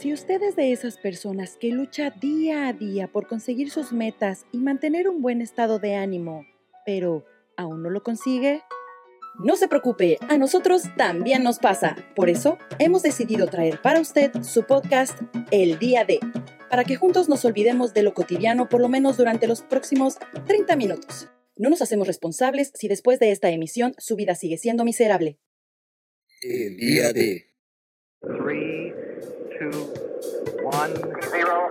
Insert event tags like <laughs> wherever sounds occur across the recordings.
Si usted es de esas personas que lucha día a día por conseguir sus metas y mantener un buen estado de ánimo, pero aún no lo consigue, no se preocupe, a nosotros también nos pasa. Por eso hemos decidido traer para usted su podcast El Día de, para que juntos nos olvidemos de lo cotidiano por lo menos durante los próximos 30 minutos. No nos hacemos responsables si después de esta emisión su vida sigue siendo miserable. El día de. 3, 2, 1, 0.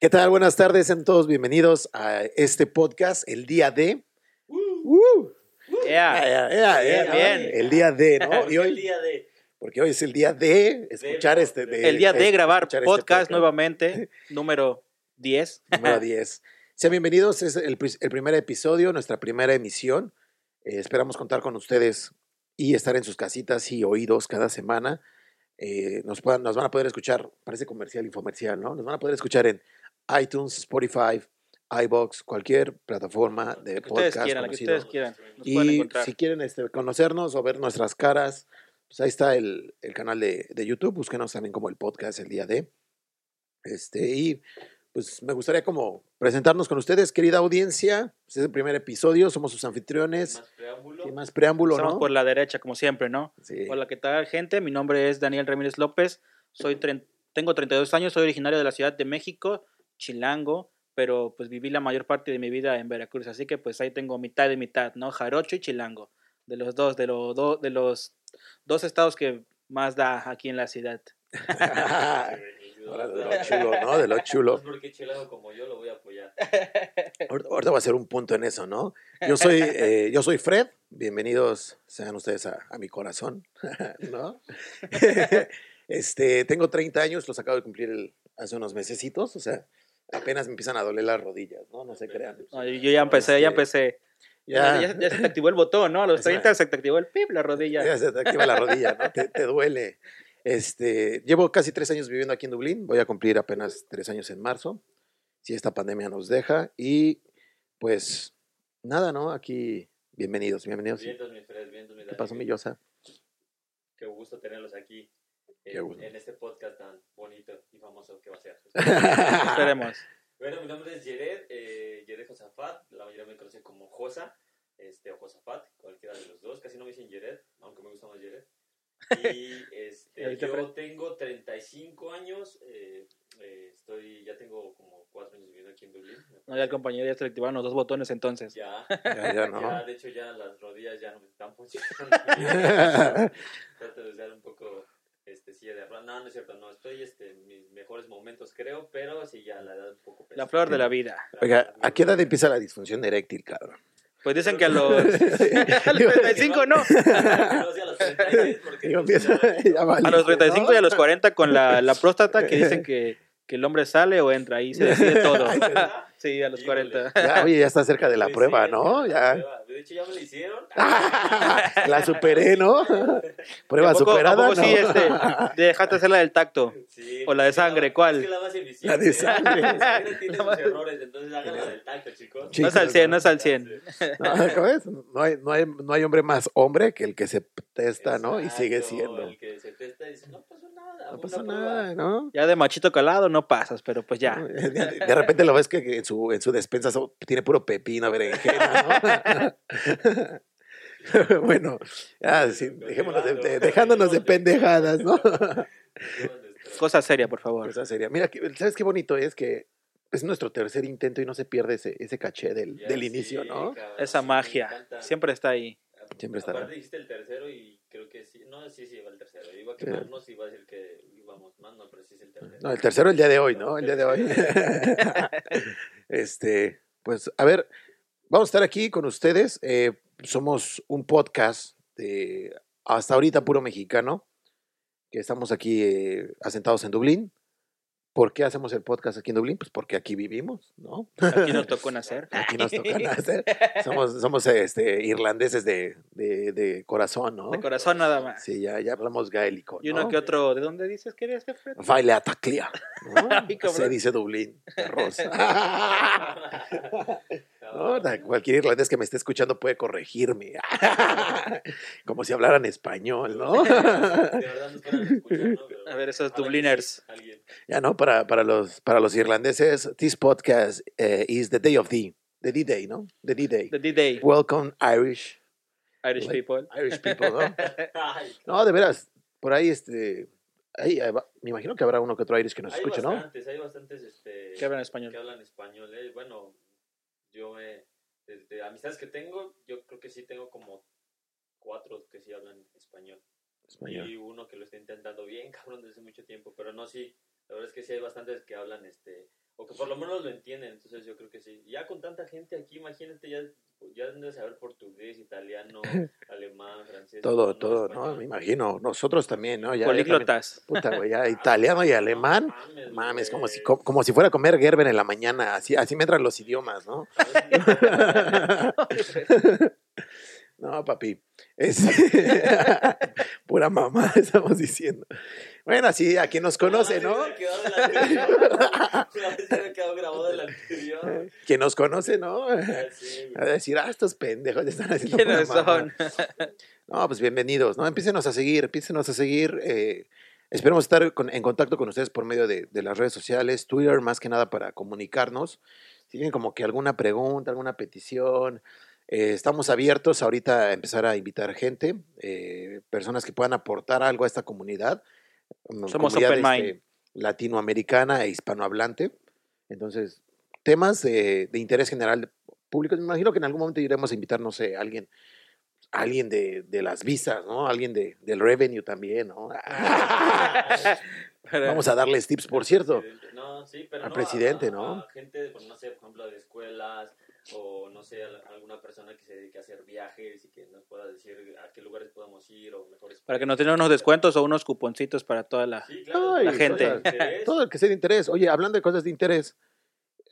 ¿Qué tal? Buenas tardes, sean todos bienvenidos a este podcast, el día de. Yeah. Bien, bien. El día de, ¿no? <laughs> Y El hoy, día de, porque hoy es el día de escuchar este. de- el día de grabar este podcast nuevamente, <laughs> número 10. número 10. Sean bienvenidos, es el, pri- el primer episodio, nuestra primera emisión. Eh, esperamos contar con ustedes y estar en sus casitas y oídos cada semana. Eh, nos, puedan- nos van a poder escuchar, parece comercial, infomercial, ¿no? Nos van a poder escuchar en iTunes, Spotify, iBox, cualquier plataforma de La que ustedes podcast quieran, la que ustedes quieran. Nos Y si quieren este, conocernos o ver nuestras caras, pues ahí está el, el canal de, de YouTube. Búsquenos también como el podcast el día de. Este, y pues me gustaría como presentarnos con ustedes, querida audiencia. Este es el primer episodio, somos sus anfitriones. Más preámbulo. Sin más preámbulo, Empezamos ¿no? por la derecha, como siempre, ¿no? Sí. Hola, ¿qué tal, gente? Mi nombre es Daniel Ramírez López. Soy tengo 32 años, soy originario de la Ciudad de México, Chilango, pero pues viví la mayor parte de mi vida en Veracruz, así que pues ahí tengo mitad y mitad, ¿no? Jarocho y Chilango, de los dos, de, los do- de los dos estados que más da aquí en la ciudad. <laughs> De lo chulo, ¿no? De lo chulo. porque chilado como yo lo voy a apoyar. Ahorita ahorita voy a hacer un punto en eso, ¿no? Yo soy, eh, yo soy Fred. Bienvenidos sean ustedes a, a mi corazón, <laughs> ¿no? <laughs> este, tengo 30 años, los acabo de cumplir el- hace unos mesecitos, o sea, apenas me empiezan a doler las rodillas, ¿no? No se crean. No, yo ya empecé, ya Este, empecé. Ya, Ya, ya se te activó el botón, ¿no? A los Esa- 30 se te activó el pip, la rodilla. ya se te activa la rodilla, ¿no? Te, te duele. Este, llevo casi tres años viviendo aquí en Dublín, voy a cumplir apenas tres años en marzo, si esta pandemia nos deja, y pues nada, ¿no? Aquí, bienvenidos, bienvenidos. Mis Fred, vientos, mis ¿Qué pasó, mi. Yosa? Qué gusto tenerlos aquí en, en este podcast tan bonito y famoso que va a ser. <laughs> Esperemos. bueno, mi nombre es Yered, eh, Yered Josafat, la mayoría me conoce como Josa, este, o Josafat, cualquiera de los dos, casi no me dicen Yered, aunque me gusta más Yered. Y <laughs> este, yo tengo 35 años, eh, eh, estoy, ya tengo como 4 años viviendo aquí en Dublín. No, ya el compañero ya se le activaron los dos botones entonces. Ya, <laughs> Ya, ya, ¿no? Ya, de hecho, ya las rodillas ya no me están funcionando. Trato de usar un poco silla de ruedas. No, no es cierto, no. Estoy este, en mis mejores momentos, creo, pero sí, ya la edad un poco pesa. La flor de la vida. Oiga, ¿a qué edad empieza la disfunción eréctil, cabrón? Pues dicen que a los, <laughs> a los 35 no. No, sí, a los 36, porque Digo, pues, empieza, <laughs> ya- ya valí, A los 35 ¿no? y a los 40 con la, la próstata que <laughs> dicen que, que el hombre sale o entra. Ahí se decide todo. Sí, a los Híjole. 40. Ya, oye, ya está cerca de la Sí, prueba, ¿no? Ya. De hecho, ya me la hicieron. <laughs> La superé, ¿no? <laughs> Prueba ¿A poco- superada, ¿A poco ¿no? sí este, dejaste hacer la del tacto? Sí, O la de sangre, ¿cuál? Es que la más. La de sangre. <laughs> La sangre tiene La sus errores, entonces hagan la del tacto, chicos. No es al 100, no es al 100. No, ¿cómo es? No hay, no, hay, no hay hombre más hombre que el que se testa, ¿no? Y sigue siendo. El que se testa y dice, no pasó nada. No pasa prueba". nada, ¿no? Ya de machito calado no pasas, pero pues ya. De, <laughs> de repente lo ves que en su, en su despensa tiene puro pepino, berenjena, ¿no? <laughs> bueno, ya, sí, dejémonos de- de- dejándonos de pendejadas, ¿no? <laughs> Cosa seria, por favor. Cosa seria. Mira, que- ¿sabes qué bonito es? Que es nuestro tercer intento y no se pierde ese, ese caché del, Ya, del sí, inicio, ¿no? cabrón, Esa sí, magia siempre está ahí. Siempre. Aparte dijiste el tercero y creo que sí. No, sí, sí, va el tercero. Iba a quemarnos y iba a decir que íbamos más, no, pero sí es el tercero. No, el tercero el día de hoy, ¿no? El día de hoy. <laughs> este, pues, a ver, vamos a estar aquí con ustedes. Eh, somos un podcast de hasta ahorita puro mexicano, que estamos aquí eh, asentados en Dublín. ¿Por qué hacemos el podcast aquí en Dublín? Pues porque aquí vivimos, ¿no? Aquí nos tocó <laughs> nacer. Aquí nos toca <laughs> nacer. Somos, somos este, irlandeses de, de, de corazón, ¿no? De corazón nada más. Sí, ya, ya hablamos gaélico. Y uno ¿no? que otro, ¿de dónde dices que eres, jefe? Baile a taclia. ¿no? <laughs> Ay, cabrón. Se dice Dublín. perros. No, cualquier irlandés que me esté escuchando puede corregirme. Como si hablaran español, ¿no? A escuchar, ¿no? Pero A ver, esos Dubliners. Ya no, para, para, los, para los irlandeses, this podcast eh, is the day of the, the D-Day, ¿no? The D-Day. The D-Day, Welcome Irish, Irish like- people. Irish people, ¿no? <laughs> No, de veras, por ahí, este, ahí, me imagino que habrá uno que otro Irish que nos hay escuche, ¿no? bastantes, hay bastantes este, Que hablan español. que hablan español. eh. Bueno, yo me, desde amistades que tengo, yo creo que sí tengo como cuatro que sí hablan español. Español. Y uno que lo está intentando bien, <laughs> cabrón, desde hace mucho tiempo. Pero no, sí, la verdad es que sí hay bastantes que hablan, este, o que por lo menos lo entienden. Entonces yo creo que sí. Ya con tanta gente aquí, imagínate, ya, ya debes saber portugués, italiano, <laughs> alemán, francés. Todo, ¿no? todo, ¿no? Me imagino. Nosotros también, ¿no? Ya, Políglotas. Puta, güey, ya italiano y alemán. Mames, Mames, como si, güey. co- como si fuera a comer Gerber en la mañana. Así, así me entran los idiomas, ¿no? <laughs> No, papi. Es <laughs> pura mamá, estamos diciendo. Bueno, así a quien nos conoce, ¿no? <laughs> Quien nos conoce, ¿no? A <laughs> decir, ah, estos pendejos están haciendo ¿Quiénes pura mamá". son? <laughs> No, pues bienvenidos, ¿no? Empícenos a seguir, empícenos a seguir. eh, esperemos estar con- en contacto con ustedes por medio de, de las redes sociales, Twitter más que nada para comunicarnos. Si tienen como que alguna pregunta, alguna petición, eh, estamos abiertos ahorita a empezar a invitar gente, eh, personas que puedan aportar algo a esta comunidad. Mm, Somos comunidad, open mind. este, latinoamericana e hispanohablante. Entonces, temas de, de interés general público. Me imagino que en algún momento iremos a invitar, no sé, a alguien alguien de, de las visas, ¿no? Alguien de, del revenue también, ¿no? <laughs> Vamos a darles tips, por cierto. No, sí, pero Al no, presidente, a- ¿no? a gente, pues, no sé, por ejemplo, de escuelas o no sé, alguna persona que se dedique a hacer viajes y que nos pueda decir a qué lugares podemos ir o mejores. Para que nos den unos descuentos o unos cuponcitos para toda la... Sí, claro, Ay, La gente. Todo el que sea de interés. Oye, hablando de cosas de interés,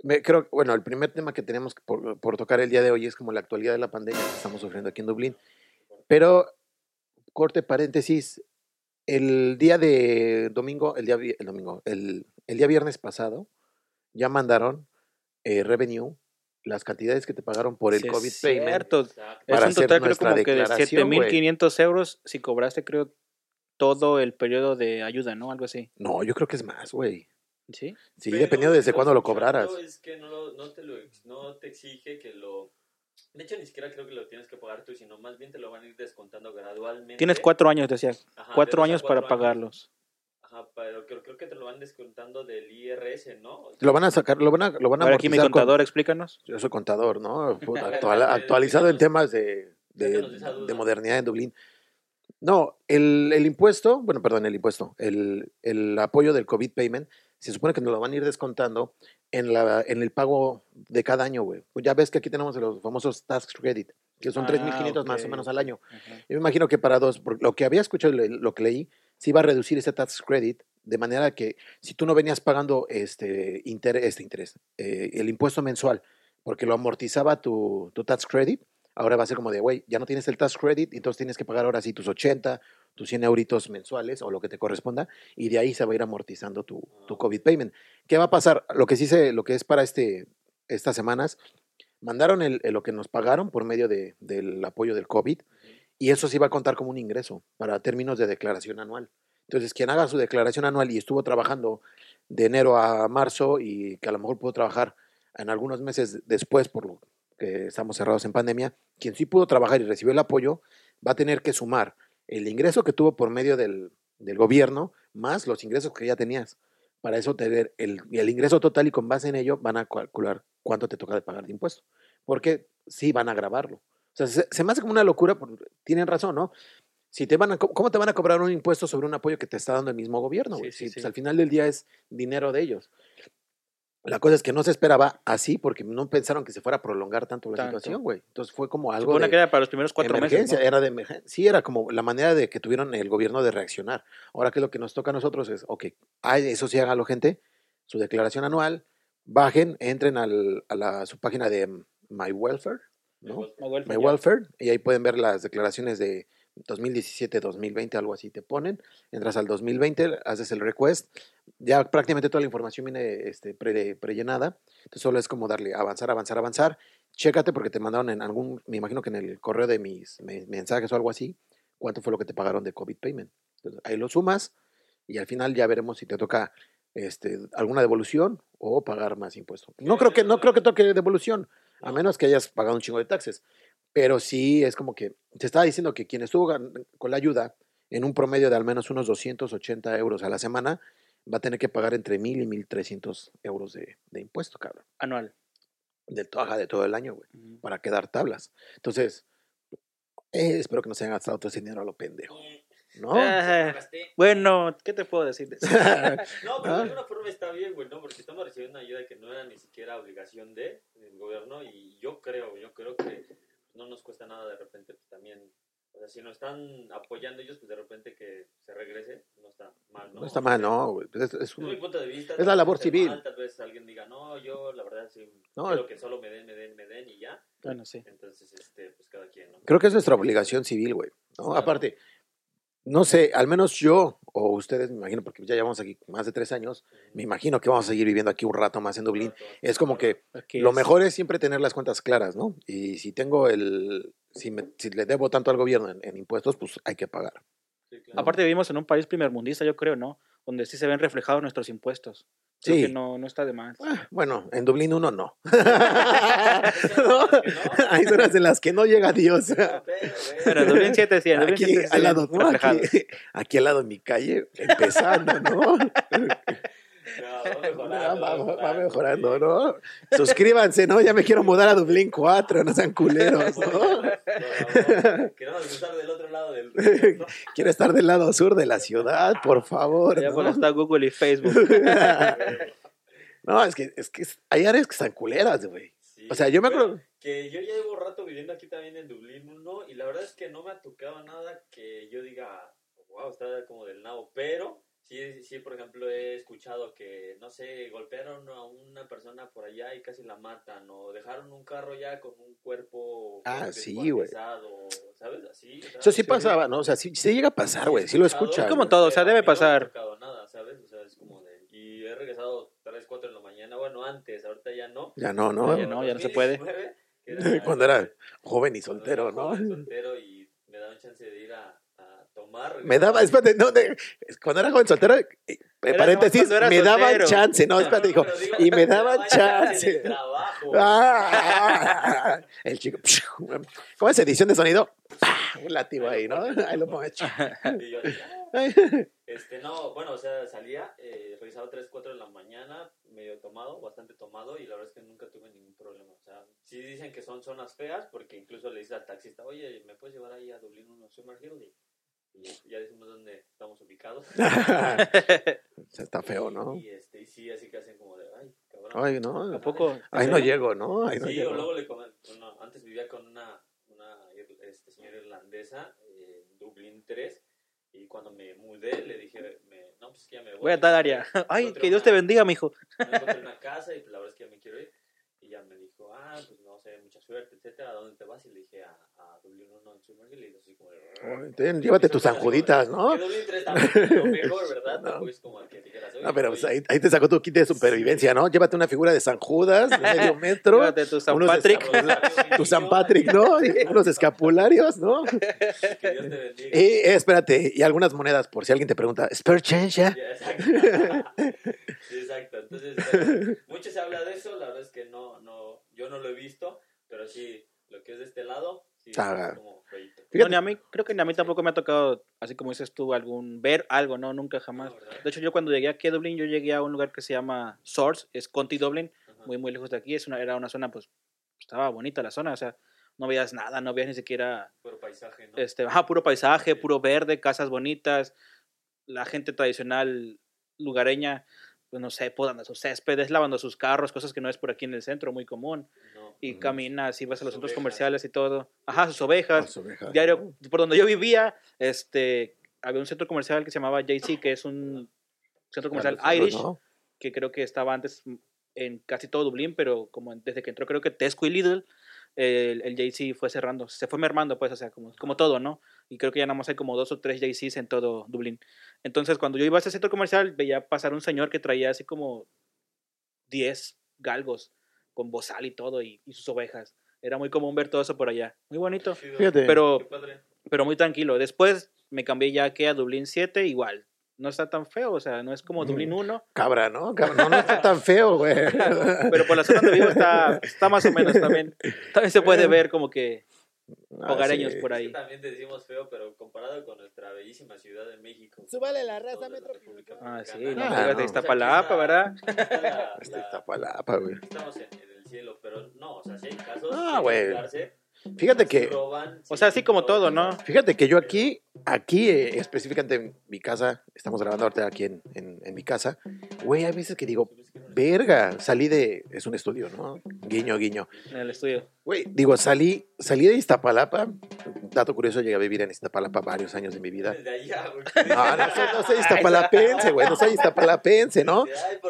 me, creo, bueno, el primer tema que tenemos que por, por tocar el día de hoy es como la actualidad de la pandemia que estamos sufriendo aquí en Dublín. Pero, corte paréntesis, el día de domingo, el día, el domingo, el, el día viernes pasado, ya mandaron eh, revenue, las cantidades que te pagaron por el Sí, es COVID payment. cierto. Exacto. Es Para un hacer total creo como que de declaración, güey. 7.500 euros si cobraste creo todo el periodo de ayuda, ¿no? Algo así. No, yo creo que es más, güey. ¿Sí? Sí, Pero dependiendo desde lo cuándo lo cobraras. Es que no, no, te lo, no te exige que lo. De hecho, ni siquiera creo que lo tienes que pagar tú, sino más bien te lo van a ir descontando gradualmente. Tienes cuatro años, decía. Ajá, Cuatro años para cuatro años. pagarlos. Ajá, pero creo, creo que te lo van descontando del IRS, ¿no? Lo van a sacar, lo van a, lo van a A ver, aquí mi amortizar con- contador, explícanos. Yo soy contador, ¿no? <laughs> Actual- actualizado en temas de, de, de modernidad en Dublín. No, el, el impuesto, bueno, perdón, el impuesto, el, el apoyo del COVID payment, se supone que nos lo van a ir descontando en, la, en el pago de cada año, güey. Pues ya ves que aquí tenemos los famosos tax credit, que son Ah, 3.500 más o menos al año. Yo me imagino que para dos, lo que había escuchado, lo que leí, se iba a reducir ese tax credit de manera que si tú no venías pagando este interés, este interés eh, el impuesto mensual, porque lo amortizaba tu, tu tax credit, ahora va a ser como de, güey, ya no tienes el tax credit, entonces tienes que pagar ahora sí tus 80, tus 100 euritos mensuales o lo que te corresponda, y de ahí se va a ir amortizando tu, tu COVID payment. ¿Qué va a pasar? Lo que sí se, lo que es para este, estas semanas, mandaron el, lo que nos pagaron por medio de- del apoyo del COVID, y eso sí va a contar como un ingreso para términos de declaración anual. Entonces, quien haga su declaración anual y estuvo trabajando de enero a marzo y que a lo mejor pudo trabajar en algunos meses después por lo que estamos cerrados en pandemia, quien sí pudo trabajar y recibió el apoyo, va a tener que sumar el ingreso que tuvo por medio del, del gobierno más los ingresos que ya tenías. Para eso tener el, el ingreso total y con base en ello van a calcular cuánto te toca de pagar de impuesto. Porque sí van a grabarlo. O sea, se, se me hace como una locura, tienen razón, ¿no? Si te van a, ¿Cómo te van a cobrar un impuesto sobre un apoyo que te está dando el mismo gobierno? Sí, güey? sí, Si, sí. pues, al final del día es dinero de ellos. La cosa es que no se esperaba así porque no pensaron que se fuera a prolongar tanto la Tanto. situación, güey. Entonces fue como algo supone de que era para los primeros cuatro emergencia, meses. ¿no? era de emergen- Sí, era como la manera de que tuvieron el gobierno de reaccionar. Ahora que lo que nos toca a nosotros es, ok, eso sí hágalo gente, su declaración anual, bajen, entren al- a la, su página de My Welfare, ¿no? My welfare, My. Welfare, y ahí pueden ver las declaraciones de 2017, 2020, algo así te ponen. Entras al 2020, haces el request, ya prácticamente toda la información viene este, pre, prellenada, entonces solo es como darle avanzar, avanzar, avanzar. Chécate porque te mandaron en algún, me imagino que en el correo de mis me- mensajes o algo así, cuánto fue lo que te pagaron de COVID payment. Entonces, ahí lo sumas y al final ya veremos si te toca este, alguna devolución o pagar más impuestos. No creo que, no creo que toque devolución, a menos que hayas pagado un chingo de taxes. Pero sí es como que te estaba diciendo que quien estuvo con la ayuda en un promedio de al menos unos 280 euros a la semana va a tener que pagar entre 1000 y 1300 euros de, de impuesto, cabrón. Anual. De, ajá, de todo el año, güey, para quedar tablas. Entonces, eh, espero que no se hayan gastado todo ese dinero a lo pendejo. ¿No? Ah, Gasté. bueno, ¿qué te puedo decir? de eso? <laughs> <laughs> No, pero Ah. de alguna forma está bien, güey, ¿no? Porque estamos recibiendo una ayuda que no era ni siquiera obligación de, del gobierno y yo creo, yo creo que no nos cuesta nada de repente pues, también, o sea, si nos están apoyando ellos, pues de repente que se regrese, no está mal, ¿no? No está mal, no, güey. pues Es, es Es mi un- punto de vista. es la labor civil. mal, tal vez alguien diga, no, yo la verdad sí, No, quiero que solo me den, me den, me den y ya. Bueno, sí. Entonces, este, pues cada quien, ¿no? creo que es nuestra obligación civil, güey. ¿no? Claro. Aparte, no sé, al menos yo o ustedes, me imagino, porque ya llevamos aquí más de tres años, me imagino que vamos a seguir viviendo aquí un rato más en Dublín. Es como que lo mejor es siempre tener las cuentas claras, ¿no? Y si tengo el, si, me- si le debo tanto al gobierno en, en impuestos, pues hay que pagar. Sí, claro. Aparte vivimos en un país primermundista, yo creo, ¿no? Donde sí se ven reflejados nuestros impuestos. Creo Sí. que no, no está de más. Ah, bueno, en Dublín uno no. ¿No? <laughs> <laughs> Hay zonas en las que no llega Dios. Pero, en Dublín 7 sí, en Dublín Aquí 7 sí se al lado, ¿no? Aquí, <laughs> aquí al lado de mi calle, empezando, ¿no? No, <laughs> va Va, mejorando. va- va mejorando, ¿no? Suscríbanse, ¿no? Ya me quiero mudar a Dublín 4, no sean culeros, <laughs> ¿no? Queremos estar del otro lado del río, ¿no? <laughs> Quiero estar del lado sur de la ciudad, por favor. Ya ¿no? por está Google y Facebook. No, es que, es que hay áreas que están culeras, güey. Sí. O sea, yo me acuerdo. que yo ya llevo rato viviendo aquí también en Dublín 1 y la verdad es que no me ha tocado nada que yo diga, wow, está como del nabo, pero sí, sí, por ejemplo, he escuchado que, no sé, golpearon a una persona por allá y casi la matan o dejaron un carro ya con un cuerpo Ah, sí, güey. ¿sabes? Así. sea, Eso sí sí, pasaba, ¿no? O sea, sí, sí llega a pasar, güey. Sí lo escuchado, escuchas. Es como todo, o sea, debe mí no me pasar. nada, ¿sabes? O sea, es como de... Y he regresado 3, 4 de la mañana, bueno, antes, ahorita ya no. Ya no, ¿no? Ya no, ya no se puede. 2019, que <laughs> Cuando era joven y soltero, era ¿no? joven, soltero y me daban chance de ir a, Me daba, espérate, no, de- cuando era joven soltero, eh, paréntesis, me daban chance, no, espérate, dijo, y me <laughs> daban el chance. trabajo. Ah, el chico, <laughs> ¿cómo es edición de sonido? Un látigo ahí, ¿no? Ahí lo pongo. <laughs> Y yo, Este, no, bueno, o sea, salía, eh, revisaba 3, 4 de la mañana, medio tomado, bastante tomado, y la verdad es que nunca tuve ningún problema. O sea, sí dicen que son zonas feas, porque incluso le dices al taxista, oye, ¿me puedes llevar ahí a Dublín 1 Summer Hill? Y, ya decimos dónde estamos ubicados. <laughs> Está feo, ¿no? Y, este, y sí, así que hacen como de, ay, cabrón. Ay, no. ¿A poco? Ahí no llego, ¿no? Ahí no sí, llego. o luego le comen, bueno, antes vivía con una, una este, señora irlandesa eh, en Dublín 3 y cuando me mudé le dije, me, no, pues es que ya me voy. Voy a tal área. <laughs> Ay, que Dios una- te bendiga, mijo. Me encontré una casa y pues, la verdad es que ya me quiero ir. Y ya me dijo, ah, pues no sé, mucha suerte, etcétera, ¿a dónde te vas? Y le dije a, a Dublín 1 en Summerhill y así como ten, llévate tus sanjuditas, ¿no? Que Dublín 3 también lo mejor, <laughs> ¿verdad? No. Tampoco es como que dijeras, oye, No, pero pues ahí, ahí te sacó tu kit de supervivencia, ¿no? Llévate una figura de San Judas, de medio <laughs> metro, Llévate tu San unos Patrick. tu San Patrick, ¿no? Y <laughs> unos escapularios, ¿no? Que Dios te bendiga. Y eh, espérate, y algunas monedas, por si alguien te pregunta, ¿spare change ya? Exacto. Entonces, <laughs> bueno, mucho se habla de eso, la verdad es que no, no, yo no lo he visto, pero sí, lo que es de este lado, sí, Ah. es como. No, ni a mí, creo que ni a mí tampoco me ha tocado, así como dices tú, algún ver algo, no, nunca jamás. De hecho, yo cuando llegué aquí a Dublín, yo llegué a un lugar que se llama Source, es Conti Dublin, Ajá. muy, muy lejos de aquí. Es una, era una zona, pues, estaba bonita la zona, o sea, no veías nada, no veías ni siquiera, Puro paisaje, ¿no? este, ajá, puro paisaje, puro verde, casas bonitas, la gente tradicional lugareña, pues no sé, podando sus céspedes, lavando sus carros, cosas que no es por aquí en el centro, muy común. No. Y Ujú. caminas y vas a los centros ovejas. comerciales y todo. Ajá, sus ovejas. Las ovejas, diario, ¿no? por donde yo vivía, este, había un centro comercial que se llamaba JC, que es un centro comercial Claro, Irish, ¿no? que creo que estaba antes en casi todo Dublín, pero como desde que entró creo que Tesco y Lidl, el, el JC fue cerrando, se fue mermando, pues, o sea, como, como todo, ¿no? Y creo que ya nada más hay como dos o tres JCs en todo Dublín. Entonces, cuando yo iba a ese centro comercial, veía pasar un señor que traía así como 10 galgos con bozal y todo, y, y sus ovejas. Era muy común ver todo eso por allá. Muy bonito. Fíjate. pero, pero muy tranquilo. Después me cambié ya que a Dublín 7, igual. No está tan feo, o sea, no es como Dublín 1, Cabra, ¿no? Cabra, no, no está tan feo, güey. <laughs> pero por la zona donde vivo está, está más o menos también. También se puede ver como que hogareños sí. por ahí. también te decimos feo, pero comparado con nuestra bellísima ciudad de México. Súbale la raza, de la Metro. República Ah, sí, no Ah, de no. Iztapalapa, ¿verdad? La- la- <laughs> Iztapalapa, güey. Estamos en, en el cielo, pero no, o sea, sí hay casos. Ah, güey. Fíjate que, O sea, así como todo, ¿no? fíjate que yo aquí, aquí eh, específicamente en mi casa, estamos grabando ahorita aquí en, en, en mi casa, güey, hay veces que digo, verga, salí de, es un estudio, ¿no? Guiño, guiño. En el estudio. Güey, digo, salí, salí de Iztapalapa, dato curioso, llegué a vivir en Iztapalapa varios años de mi vida. Allá. No, no soy, no soy iztapalapense, güey, no soy iztapalapense, ¿no?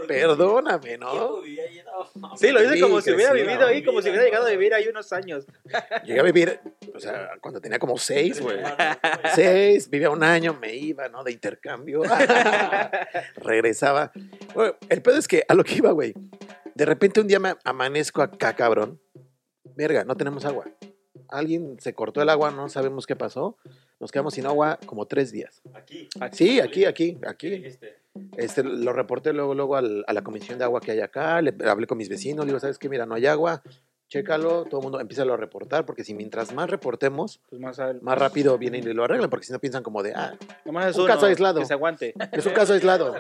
Perdóname, ¿Tiempo ¿no? Sí, lo dice como si hubiera vivido ahí, como si hubiera llegado a vivir ahí unos años. Llegué a vivir, o sea, cuando tenía como seis, güey. Seis, vivía un año, me iba, ¿no? De intercambio. <laughs> Regresaba. Bueno, el pedo es que a lo que iba, güey. De repente un día me amanezco acá, cabrón. Verga, no tenemos agua. Alguien se cortó el agua, no sabemos qué pasó. Nos quedamos sin agua como tres días. Aquí. Sí, aquí, aquí, ¿Qué aquí. Este, lo reporté luego, luego al- a la comisión de agua que hay acá. Le hablé con mis vecinos. Le digo, ¿sabes qué? Mira, no hay agua. Chécalo. Todo el mundo empieza a reportar. Porque si mientras más reportemos, Pues más, al- más rápido vienen y lo arreglan. Porque si no piensan como de, ah, nomás es un uno, caso aislado. Que se aguante. es un caso aislado.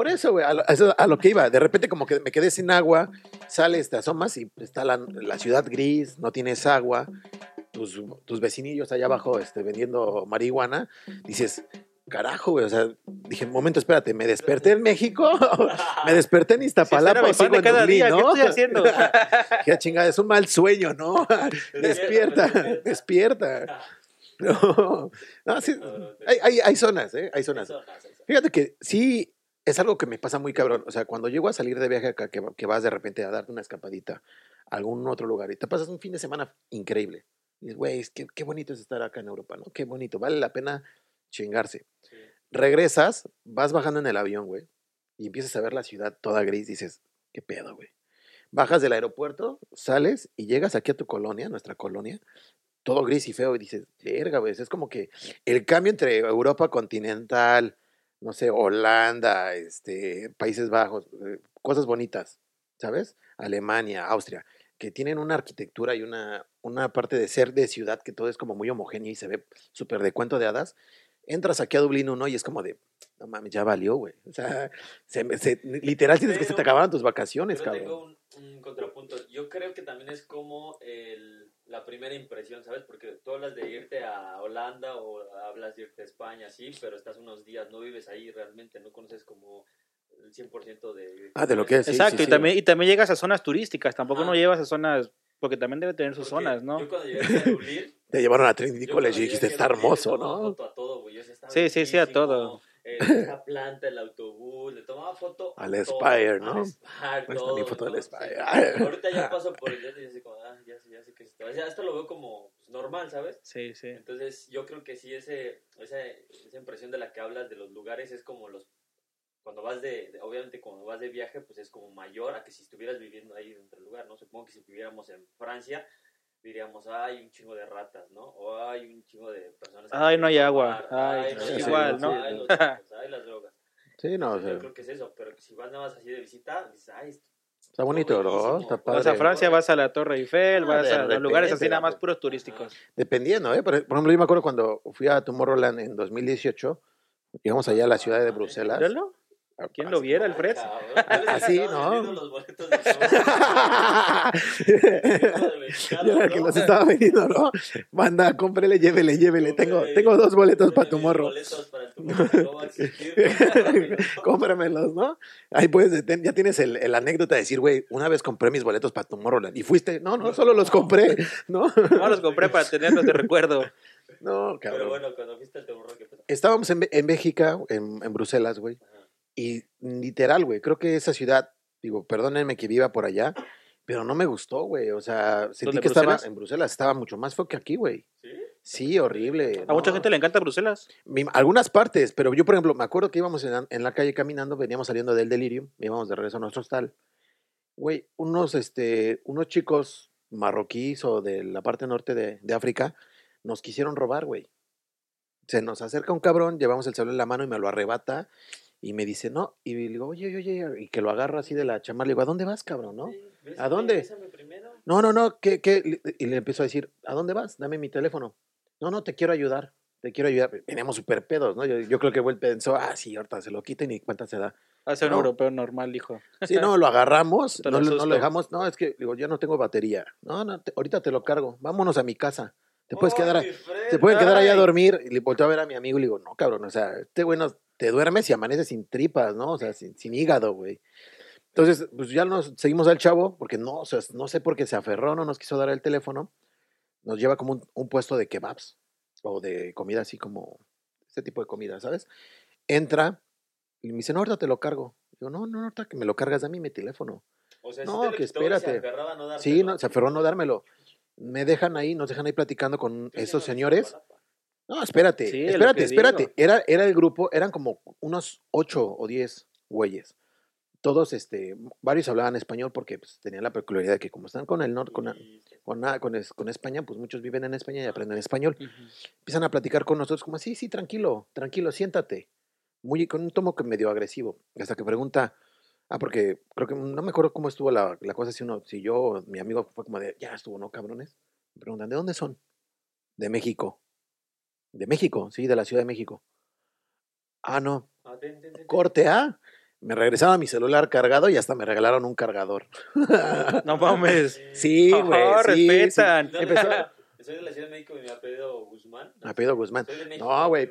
Por eso, güey, a lo, a que iba. De repente como que me quedé sin agua, sales, te asomas y está la, la ciudad gris, no tienes agua, tus, tus vecinillos allá abajo este, vendiendo marihuana. Dices, carajo, güey, o sea, dije, momento, espérate, ¿me desperté en México? <laughs> ¿Me desperté en Iztapalapa mi o sigo en cada Dublín, día, ¿qué no? estoy haciendo? <laughs> Qué chingada, es un mal sueño, ¿no? <laughs> despierta, despierta. No, no, sí, hay, hay, hay zonas, ¿eh? Hay zonas. Fíjate que sí es algo que me pasa muy cabrón. O sea, cuando llego a salir de viaje acá, que, que vas de repente a darte una escapadita a algún otro lugar y te pasas un fin de semana increíble. Y dices, güey, que- qué bonito es estar acá en Europa, ¿no? Qué bonito, vale la pena chingarse. Regresas, vas bajando en el avión, güey, y empiezas a ver la ciudad toda gris. Dices, qué pedo, güey. Bajas del aeropuerto, sales y llegas aquí a tu colonia, nuestra colonia, todo gris y feo, y dices, verga, güey. Es como que el cambio entre Europa continental, no sé, Holanda, este, Países Bajos, eh, cosas bonitas, ¿sabes? Alemania, Austria, que tienen una arquitectura y una, una parte de ser de ciudad que todo es como muy homogéneo y se ve súper de cuento de hadas. Entras aquí a Dublín 1 y es como de, no mames, ya valió, güey. O sea, <laughs> se se- literal sientes que se te acabaron tus vacaciones, Pero cabrón. tengo un, un contrapunto. Yo creo que también es como el, la primera impresión, ¿sabes? Porque tú hablas de irte a Holanda o hablas de irte a España, sí, pero estás unos días, no vives ahí realmente, no conoces como el 100% de... Ah, de lo que es. sí, Exacto, sí, y, sí. también, y también llegas a zonas turísticas, tampoco no llevas a zonas, porque también debe tener sus Porque zonas, ¿no? Yo cuando llegué a Dublín... Te llevaron a Trinity College y dijiste, está hermoso, ¿no? a todo, güey, Sí, sí, sí, a todo. Eh, esa planta, el autobús, le tomaba foto Al todo, Spire, ¿no? Al Spire, todo, mi foto del. Spire. Sí. Ahorita ya paso por el y así como, ah, ya sé, ya sé que esto. Ya esto lo veo como pues, normal, ¿sabes? Sí, sí. Entonces, yo creo que sí, ese, esa, esa impresión de la que hablas de los lugares es como los. Cuando vas de, de- Obviamente, cuando vas de viaje, pues es como mayor a que si estuvieras viviendo ahí dentro del lugar, ¿no? Supongo que si viviéramos en Francia, diríamos, hay un chingo de ratas, ¿no? O hay un chingo de personas. que Ay, no hay agua. Ay, no hay igual, agua, ¿no? Hay los chicos, hay las drogas. Sí, no, o Yo creo que es eso, pero si vas nada más así de visita, dices, ay, esto- está bonito, ¿no? Está Vas padre. Vas a Francia, vas a la Torre Eiffel, Ah, vas a los lugares así nada más puros turísticos. Dependiendo, ¿eh? Por, ejemplo, yo me acuerdo cuando fui a Tomorrowland en 2018, llegamos allá a la ciudad de Bruselas. ¿Míralo? ¿Quién lo viera, el Fred? Cabrón, tú eres el que Así, ¿no? los boletos de show. <laughs> Yo era el que los estaba vendiendo, ¿no? Banda, cómprele, llévele, llévele. Tengo, tengo dos boletos para tu morro. Boletos para el Tomorrow, que no va a existir. <laughs> Cómpramelos, ¿no? Ahí puedes, ten- ya tienes el, el anécdota de decir, güey, una vez compré mis boletos para Tomorrowland. Y fuiste, no, no, solo los compré, ¿no? No los compré para tenerlos de recuerdo. No, Pero cabrón. bueno, cuando fuiste al. Estábamos en, en Bélgica, en, en Bruselas, güey. Ajá. Y literal, güey, creo que esa ciudad, digo, perdónenme que viva por allá, pero no me gustó, güey. O sea, sentí ¿Dónde, que estaba en Bruselas, estaba mucho más feo que aquí, güey. ¿Sí? Sí, horrible. A mucha gente le encanta Bruselas. Mi- algunas partes, pero yo, por ejemplo, me acuerdo que íbamos en, la- en la calle caminando, veníamos saliendo del delirium, íbamos de regreso a nuestro hostal. Güey, unos, este, unos chicos marroquíes o de la parte norte de, de África nos quisieron robar, güey. Se nos acerca un cabrón, llevamos el celular en la mano y me lo arrebata y me dice, no, y le digo, oye, oye, oye, y que lo agarra así de la chamarra, le digo, ¿a dónde vas, cabrón, no? ¿A dónde? No, no, no, ¿qué, qué? Y le empiezo a decir, ¿a dónde vas? Dame mi teléfono. No, no, te quiero ayudar, te quiero ayudar. Veníamos súper pedos, ¿no? Yo, yo creo que él pensó, ah, sí, ahorita se lo quita y ni cuenta se da. Hace un No. europeo normal, hijo. Sí, no, lo agarramos, <laughs> no, no lo dejamos, no, es que, digo, ya no tengo batería. No, no, te- ahorita te lo cargo, vámonos a mi casa. Te puedes ¡Ay, quedar, a- Fred! te pueden quedar ahí a dormir. Y le volteo a ver a mi amigo y le digo, no, cabrón, o sea, este güey no- te duermes y amaneces sin tripas, ¿no? O sea, sin, sin hígado, güey. Entonces, pues ya nos seguimos al chavo, porque no, o sea, no sé por qué se aferró, no nos quiso dar el teléfono. Nos lleva como un, un puesto de kebabs o de comida así como este tipo de comida, ¿sabes? Entra y me dice, no, ahorita te lo cargo. Digo, no, no, ahorita que me lo cargas, dame mi teléfono. O sea, No, te que se espérate. a no Sí, no, se aferró a no dármelo. Me dejan ahí, nos dejan ahí platicando con esos señores. Iztapalapa. No, espérate, Sí, espérate, espérate. Era, era el grupo, eran como unos ocho o diez güeyes. Todos, este, varios hablaban español porque pues, tenían la peculiaridad de que como están con el norte, con, con, con, es- con España, pues muchos viven en España y aprenden español. Empiezan a platicar con nosotros como, sí, sí, tranquilo, tranquilo, siéntate. Muy, con un tomo que medio agresivo. Hasta que pregunta, ah, porque creo que no me acuerdo cómo estuvo la, la cosa, si uno, si yo, mi amigo fue como de, ya estuvo, ¿no, cabrones? Me preguntan, ¿de dónde son? De México. De México, sí, de la Ciudad de México. Ah, no, Ah, ten, ten, ten, ten. corte A. Me regresaba mi celular cargado y hasta me regalaron un cargador. <laughs> No mames. <laughs> Sí, Oh, güey. sí. respetan. Empezó- <laughs> Soy de la Ciudad de México y me apellido Guzmán. Apellido Guzmán. Soy de México, No, güey.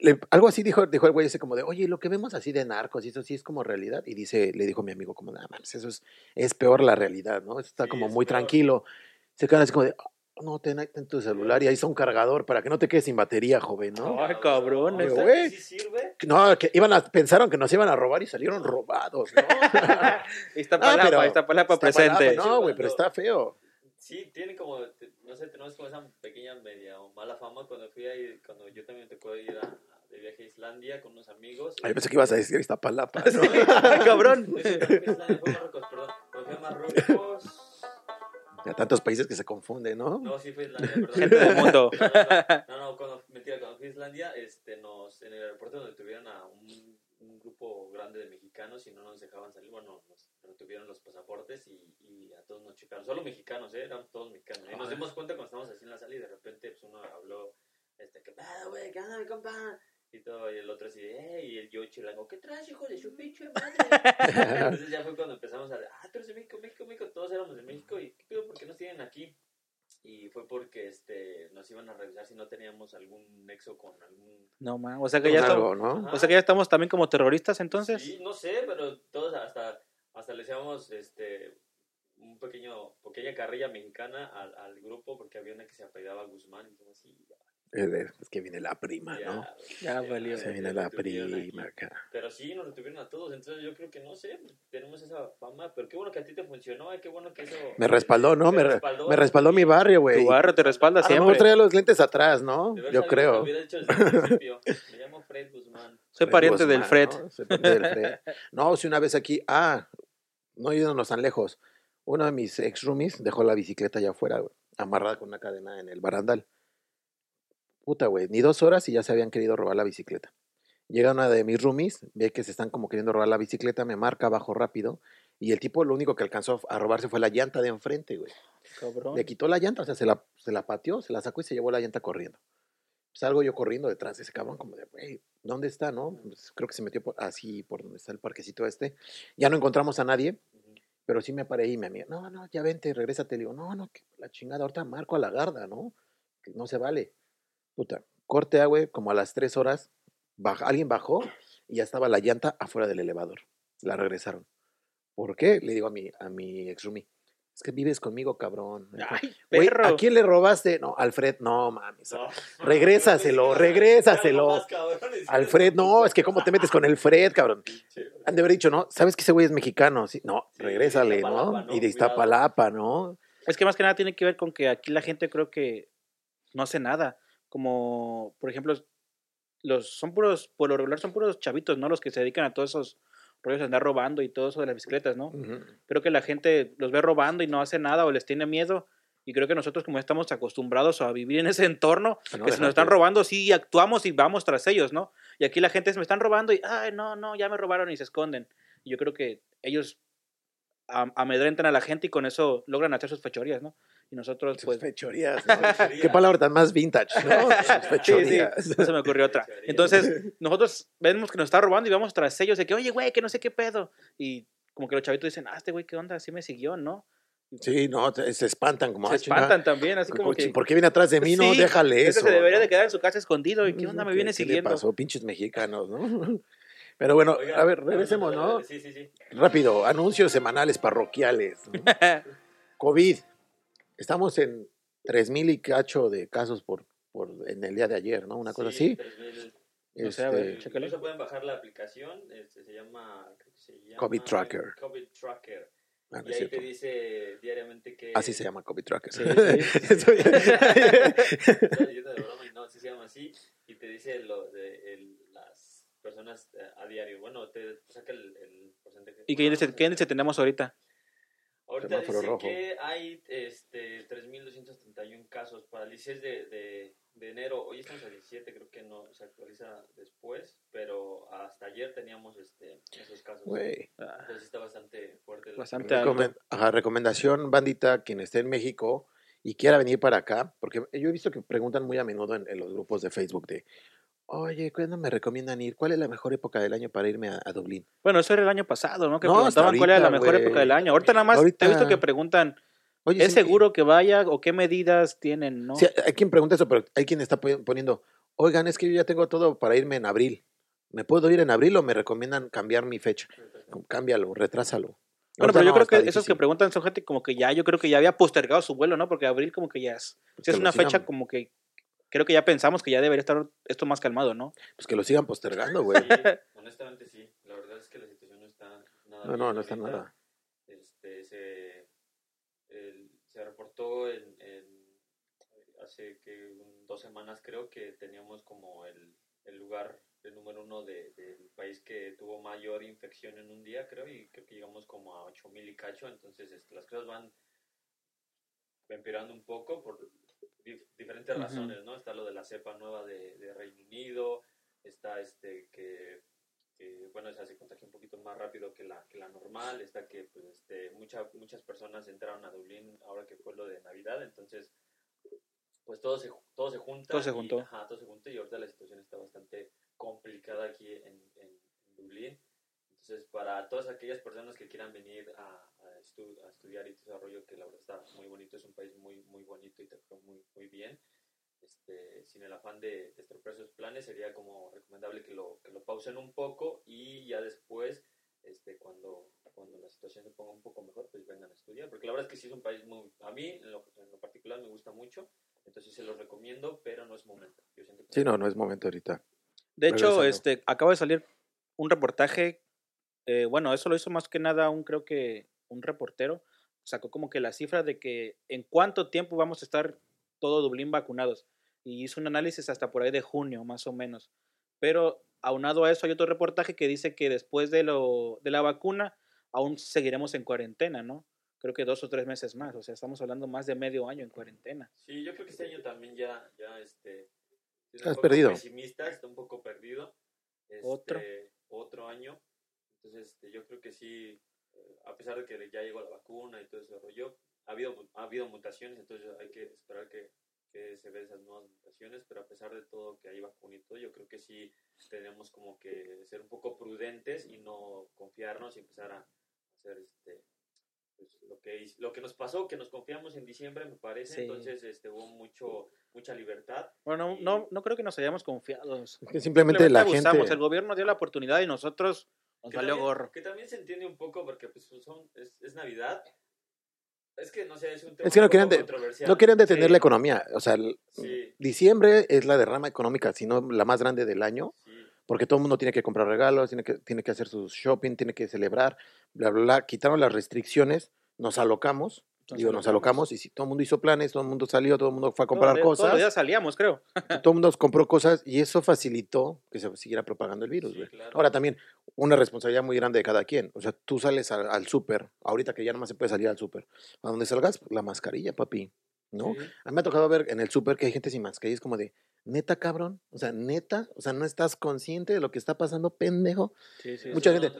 Le- algo así dijo, dijo el güey ese como de, oye, lo que vemos así de narcos y eso sí es como realidad. Y dice, le dijo mi amigo como, nada más, eso es, es peor la realidad, ¿no? Está Sí, como es muy peor. tranquilo. Se quedan así como de, "Oh, no, ten, ten tu celular y ahí está un cargador para que no te quedes sin batería, joven, ¿no? Ay, cabrón, ¿sabes güey. sí sirve? No, que iban a, pensaron que nos iban a robar y salieron robados, ¿no? <laughs> Iztapalapa, Ah, pero- Iztapalapa Iztapalapa, presente. No, güey, pero está feo. Sí, tiene como, te- no sé, tenemos como esa pequeña media o mala fama cuando fui ahí, cuando yo también me tocó ir a- de viaje a Islandia con unos amigos. Ay, pensé que ibas a decir Iztapalapa. ¿no? Cabrón. Marruecos, a tantos países que se confunden, ¿no? No, sí fue Islandia, perdón. Gente del mundo. No, no, cuando, mentira, cuando fui a Islandia, este, nos, en el aeropuerto donde tuvieron a un, un grupo grande de mexicanos y no nos dejaban salir, bueno, nos retuvieron los pasaportes y, y a todos nos checaron, solo mexicanos, ¿eh? eran todos mexicanos. Y nos dimos cuenta cuando estábamos así en la sala y de repente pues, uno habló, este, ¿qué pedo, güey? ¿Qué onda, mi compa? Y todo, y el otro así, eh, y el yo chilango, ¿qué traes, hijo de su pinche madre? <laughs> Entonces ya fue cuando empezamos a, ah, tú eres de México, México, México, todos éramos de México, y ¿qué pedo, por qué nos tienen aquí? Y fue porque este, nos iban a revisar si no teníamos algún nexo con algún... No, man. O sea que ya estamos, Algo, ¿no? Ajá. o sea que ya estamos también como terroristas entonces. Sí, no sé, pero todos hasta, hasta le decíamos este, un pequeño, pequeña carrilla mexicana al, al grupo porque había una que se apellidaba Guzmán y todo así. Ya, Es que viene la prima, ya, ¿no? Ya valió. Se viene la prima acá. Pero sí, nos retuvieron a todos, entonces yo creo que no sé, tenemos esa fama, pero qué bueno que a ti te funcionó, eh, qué bueno que eso... Me respaldó, ¿no? Me, re- respaldó, me respaldó mi barrio, güey. Tu barrio te respalda A lo mejor siempre. traía los lentes atrás, ¿no? Yo creo. Lo hubiera hecho desde el principio. Me llamo Fred Guzmán. Soy Fred pariente del Fred. ¿no? Soy pariente del Fred. No, si una vez aquí, ah, no yéndonos tan lejos. Uno de mis ex roomies dejó la bicicleta allá afuera, güey, amarrada con una cadena en el barandal. Puta, güey, ni dos horas y ya se habían querido robar la bicicleta. Llega una de mis roomies, ve que se están como queriendo robar la bicicleta, me marca bajo rápido y el tipo lo único que alcanzó a robarse fue la llanta de enfrente, güey. Cabrón. Le quitó la llanta, o sea, se la, se la pateó, se la sacó y se llevó la llanta corriendo. Salgo yo corriendo detrás de ese cabrón, como de, güey, ¿dónde está, no? Pues, creo que se metió por, así por donde está el parquecito este. Ya no encontramos a nadie, pero sí me paré y mi amiga, no, no, ya vente, regrésate. Le digo, no, no, que la chingada, ahorita marco a la garda, ¿no? Que no se vale. Puta, corte a, güey, como a las tres horas, baja, alguien bajó y ya estaba la llanta afuera del elevador. La regresaron. ¿Por qué? Le digo a mi, a mi ex roomie. Es que vives conmigo, cabrón. Ay, perro. ¿A quién le robaste? No, Alfred, no mames. No. Regrésaselo, regrésaselo. Alfred, no, es que cómo te metes con el Fred, cabrón. Han de haber dicho, ¿no? ¿Sabes que ese güey es mexicano? Sí, no, regrésale, ¿no? Y de Iztapalapa, ¿no? Es que más que nada tiene que ver con que aquí la gente creo que no hace nada. Como, por ejemplo, los son puros, por lo regular son puros chavitos, ¿no? Los que se dedican a todos esos rollos de andar robando y todo eso de las bicicletas, ¿no? Ujú. Creo que la gente los ve robando y no hace nada o les tiene miedo. Y creo que nosotros como estamos acostumbrados a vivir en ese entorno, no que si nos están robando, sí actuamos y vamos tras ellos, ¿no? Y aquí la gente se me están robando y, ay, no, no, ya me robaron y se esconden. Y yo creo que ellos am- amedrentan a la gente y con eso logran hacer sus fechorías, ¿no? Y nosotros, Sus pues, fechorías, ¿no? Qué palabra tan más vintage, ¿no? Sus <laughs> Sí, no se me ocurrió otra. Entonces, nosotros vemos que nos está robando y vamos tras ellos de que, oye, güey, que no sé qué pedo. Y como que los chavitos dicen, ah, este güey, ¿qué onda? Así me siguió, ¿no? Sí, no, se espantan como Se ah, espantan también, así como que... ¿Por qué viene atrás de mí? No, Sí, déjale eso. se debería ¿no? de quedar en su casa escondido. ¿Y qué onda? Me ¿Qué- viene qué le siguiendo. pasó? Pinches mexicanos, ¿no? <laughs> Pero bueno, a ver, regresemos, no, ¿no? Sí, sí, sí. Rápido, anuncios semanales parroquiales. ¿no? <laughs> COVID. Estamos en 3.000 y cacho de casos por, por en el día de ayer, ¿no? Una cosa Sí, así. 3000. No sé, a ver, Este, chécale. Incluso pueden bajar la aplicación, este, se llama, se llama COVID Tracker. COVID Tracker. ah, Y ahí cierto. te dice diariamente que... Así se llama COVID Tracker. Sí, <laughs> sí. Eso ya- <laughs> Estaba diciendo de broma y no, sí se llama así. Y te dice lo de el- las personas eh, a diario. Bueno, te, te saca el, el porcentaje. ¿Y qué índice, qué índice tenemos ahorita? Ahorita dice rojo. que hay este, 3.231 casos para el 16 de, de, de enero. Hoy estamos a 17, creo que no se actualiza después, pero hasta ayer teníamos este, esos casos. Entonces está bastante fuerte. Bastante ajá, recomendación, bandita, quien esté en México y quiera venir para acá, porque yo he visto que preguntan muy a menudo en, en los grupos de Facebook de, oye, ¿cuándo me recomiendan ir? ¿Cuál es la mejor época del año para irme a, a Dublín? Bueno, eso era el año pasado, ¿no? Que No, preguntaban cuál era la mejor época del año. Ahorita nada más Ahorita- te he visto que preguntan, Oye, ¿es sí, seguro que vaya o qué medidas tienen, no? Sí, hay quien pregunta eso, pero hay quien está poni- poniendo, oigan, es que yo ya tengo todo para irme en abril. ¿Me puedo ir en abril o me recomiendan cambiar mi fecha? Cámbialo, retrásalo. Bueno, pero yo no, creo que esos que preguntan son gente como que ya, yo creo que ya había postergado su vuelo, ¿no? Porque abril como que ya es, Pues es una fecha como que creo que ya pensamos que ya debería estar esto más calmado, ¿no? Pues que lo sigan postergando, güey. Sí, <laughs> honestamente sí. La verdad es que la situación no está nada No, no, no está ahorita. nada. Este, se, el- se reportó en, en- hace que un- dos semanas creo que teníamos como el, el lugar el número uno de- del país que tuvo mayor infección en un día creo y creo que llegamos como a 8000 y cacho entonces este, las cosas van empeorando un poco por dif- diferentes razones no está lo de la cepa nueva de, de Reino Unido está este que que bueno, esa se contagia un poquito más rápido que la, que la normal, está que pues, este, mucha, muchas personas entraron a Dublín ahora que fue lo de Navidad, entonces pues todo se, todo se junta. Todo se y- juntó. ajá, todo se junta y ahorita la situación está bastante complicada aquí en, en- en Dublín. Entonces, para todas aquellas personas que quieran venir a, a estu- a estudiar y desarrollo, que la verdad está muy bonito, es un país muy, muy bonito y te fue muy, muy bien. Este, sin el afán de, de estropear sus planes, sería como recomendable que lo, que lo pausen un poco y ya después, este, cuando, cuando la situación se ponga un poco mejor, pues vengan a estudiar. Porque la verdad es que sí es un país muy, a mí en lo, en lo particular me gusta mucho, entonces se los recomiendo, pero no es momento. Yo siento que Sí, no, no es momento ahorita. De hecho, este, acaba de salir un reportaje, eh, bueno, eso lo hizo más que nada un, creo que un reportero, sacó como que la cifra de que en cuánto tiempo vamos a estar todo Dublín vacunados. Y hizo un análisis hasta por ahí de junio, más o menos. Pero aunado a eso hay otro reportaje que dice que después de, lo, de la vacuna aún seguiremos en cuarentena, ¿no? Creo que dos o tres meses más, o sea, estamos hablando más de medio año en cuarentena. Sí, yo creo que este año también ya, ya este, es un poco perdido. pesimista, está un poco perdido. Este, Otro. Otro año. Entonces, este, yo creo que sí, eh, a pesar de que ya llegó la vacuna y todo ese rollo, ha habido, ha habido mutaciones, entonces hay que esperar que, que se vean esas nuevas mutaciones, pero a pesar de todo que hay vacuna y todo, yo creo que sí tenemos como que ser un poco prudentes y no confiarnos y empezar a hacer este pues, lo que lo que nos pasó que nos confiamos en diciembre me parece Sí. entonces este hubo mucho mucha libertad Bueno, no, no, no creo que nos hayamos confiados. Que simplemente la abusamos. gente... El gobierno dio la oportunidad y nosotros nos que valió también, gorro. que también se entiende un poco porque pues son es, es navidad Es que no sé, es un tema Es que no querían de- controversial. No querían detener Sí, la no. economía. O sea, el- Sí, diciembre es la derrama económica, si no la más grande del año, sí. porque todo el mundo tiene que comprar regalos, tiene que, tiene que hacer su shopping, tiene que celebrar, bla, bla, bla. Quitaron las restricciones, nos alocamos, Nos digo, nos alocamos. alocamos, y si todo el mundo hizo planes, todo el mundo salió, todo el mundo fue a comprar los días- Todos los días cosas, salíamos, creo. todo el <laughs> mundo compró cosas, y eso facilitó que se siguiera propagando el virus. Sí, claro. Ahora también, una responsabilidad muy grande de cada quien. O sea, tú sales al, al súper, ahorita que ya no más se puede salir al súper, a donde salgas, pues, la mascarilla, papi, ¿no? Sí. A mí me ha tocado ver en el súper que hay gente sin mascarilla, es como de, neta, cabrón, o sea, neta, o sea, no estás consciente de lo que está pasando, pendejo. Sí, sí. Mucha Sí, no gente-.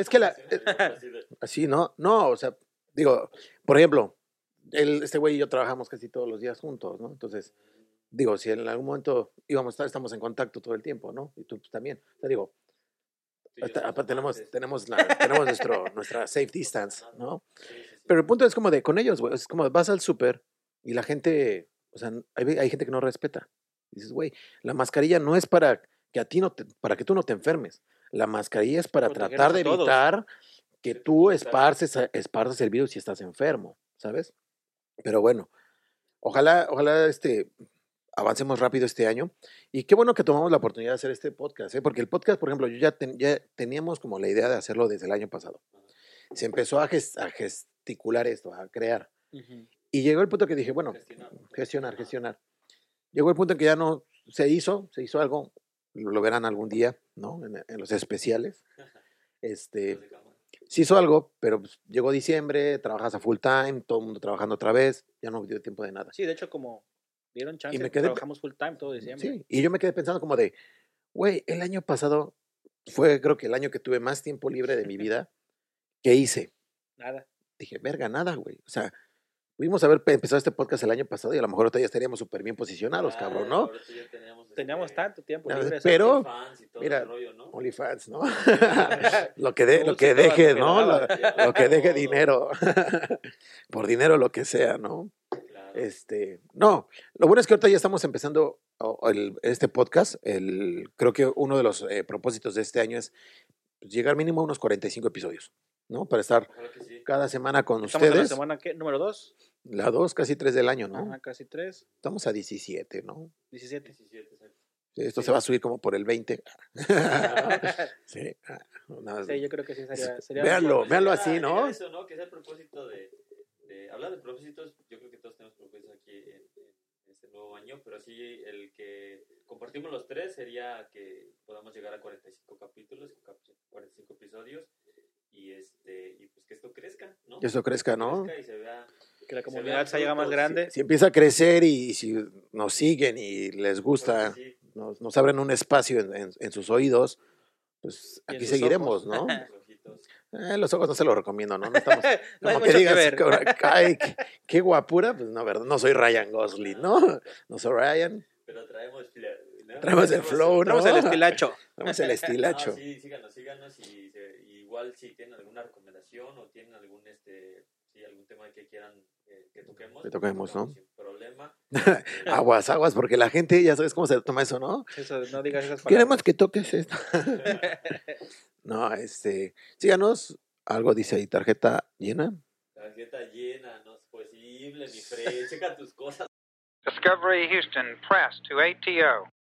Es que la- <laughs> Sí, de- Así, ¿no? No, o sea, digo, por ejemplo, él, este güey y yo trabajamos casi todos los días juntos, ¿no? Entonces, digo, si en algún momento íbamos a estar, estamos en contacto todo el tiempo, ¿no? Y tú pues, también. O sea, digo, hasta- aparte tenemos, tenemos, la- tenemos nuestro, <laughs> nuestra safe distance, ¿no? Pero el punto es como de, con ellos, güey, es como vas al súper y la gente, o sea, hay, hay gente que no respeta. Dices, güey, la mascarilla no es para que a ti no te, para que tú no te enfermes. La mascarilla es para tratar de todos. Que tú esparces, a- esparces el virus si estás enfermo, ¿sabes? Pero bueno, ojalá, ojalá este, avancemos rápido este año. Y qué bueno que tomamos la oportunidad de hacer este podcast, ¿eh? porque el podcast, por ejemplo, yo ya, ten- ya teníamos como la idea de hacerlo desde el año pasado. Se empezó a, ges- a gesticular esto, a crear. Ujú. Y llegó el punto que dije, bueno, Gestionar. gestionar, gestionar. Llegó el punto en que ya no se hizo, se hizo algo, lo lo verán algún día, ¿no? En, en los especiales. <laughs> Este, Se hizo algo, pero pues, llegó diciembre, trabajas a full time, todo el mundo trabajando otra vez, ya no dio tiempo de nada. Sí, de hecho, como dieron chance, me quedé trabajamos full time todo diciembre. Sí, y yo me quedé pensando como de, güey, el año pasado fue creo que el año que tuve más tiempo libre de mi <laughs> vida. ¿Qué hice? Nada. Dije, verga, nada, güey. O sea, pudimos haber pe- empezado este podcast el año pasado y a lo mejor ahorita ya estaríamos súper bien posicionados, Claro, cabrón, ¿no? ya teníamos, Teníamos este, tanto tiempo libre. pero- fans y todo mira, el rollo, ¿no? OnlyFans, ¿no? <laughs> lo que, de, lo que deje, que ¿no? Lo, lo que deje dinero. <laughs> Por dinero, lo que sea, ¿no? Claro. Este, no, lo bueno es que ahorita ya estamos empezando el- este podcast. El, creo que uno de los eh, propósitos de este año es pues, llegar mínimo a unos 45 episodios, ¿no? Para estar sí. cada semana con Estamos en la ustedes. semana, ¿qué? Número 2. La dos, casi tres del año, ¿no? Ajá, casi 3. Estamos a 17, ¿no? 17. 17, exacto. Sí, Esto Sí. se va a subir como por el 20. <laughs> sí. ah, nada más. Sí, yo creo que sí sería. sería Véanlo, véanlo así, era ¿no? Eso, ¿no? Que es el propósito de, de hablar de propósitos. Yo creo que todos tenemos propósitos aquí en, en este nuevo año, pero sí el que compartimos los tres sería que podamos llegar a 45 capítulos, 45 episodios y este y pues que esto crezca, ¿no? Que esto crezca, ¿no? Crezca y se vea que la se comunidad vean se haga más grande. Si empieza a crecer y si nos siguen y les gusta, sí, nos, nos abren un espacio en, en- en sus oídos, pues Y en aquí seguiremos, ojos. ¿no? los ojitos. Eh, los ojos no se los recomiendo, ¿no? No estamos, <laughs> No como que digas, ver. cabrón, ay, qué, qué guapura, pues no, ¿verdad? No soy Ryan Gosling, ¿no? No soy Ryan, Pero traemos ¿no? Traemos el flow, ¿no? Tenemos el estilacho. tenemos el <laughs> estilacho. No, sí, síganos, síganos y, se- y igual si tienen alguna recomendación o tienen algún este sí, algún tema que quieran eh, que toquemos, Que toquemos, ¿no? sin problema. <laughs> Aguas, aguas, porque la gente ya sabes cómo se toma eso, ¿no? Eso, no digas esas palabras. Queremos que toques esto. <laughs> no, este, síganos, algo dice ahí, tarjeta llena. Tarjeta llena, no es posible, mi Fred, checa tus cosas. Discovery Houston, press to ATO.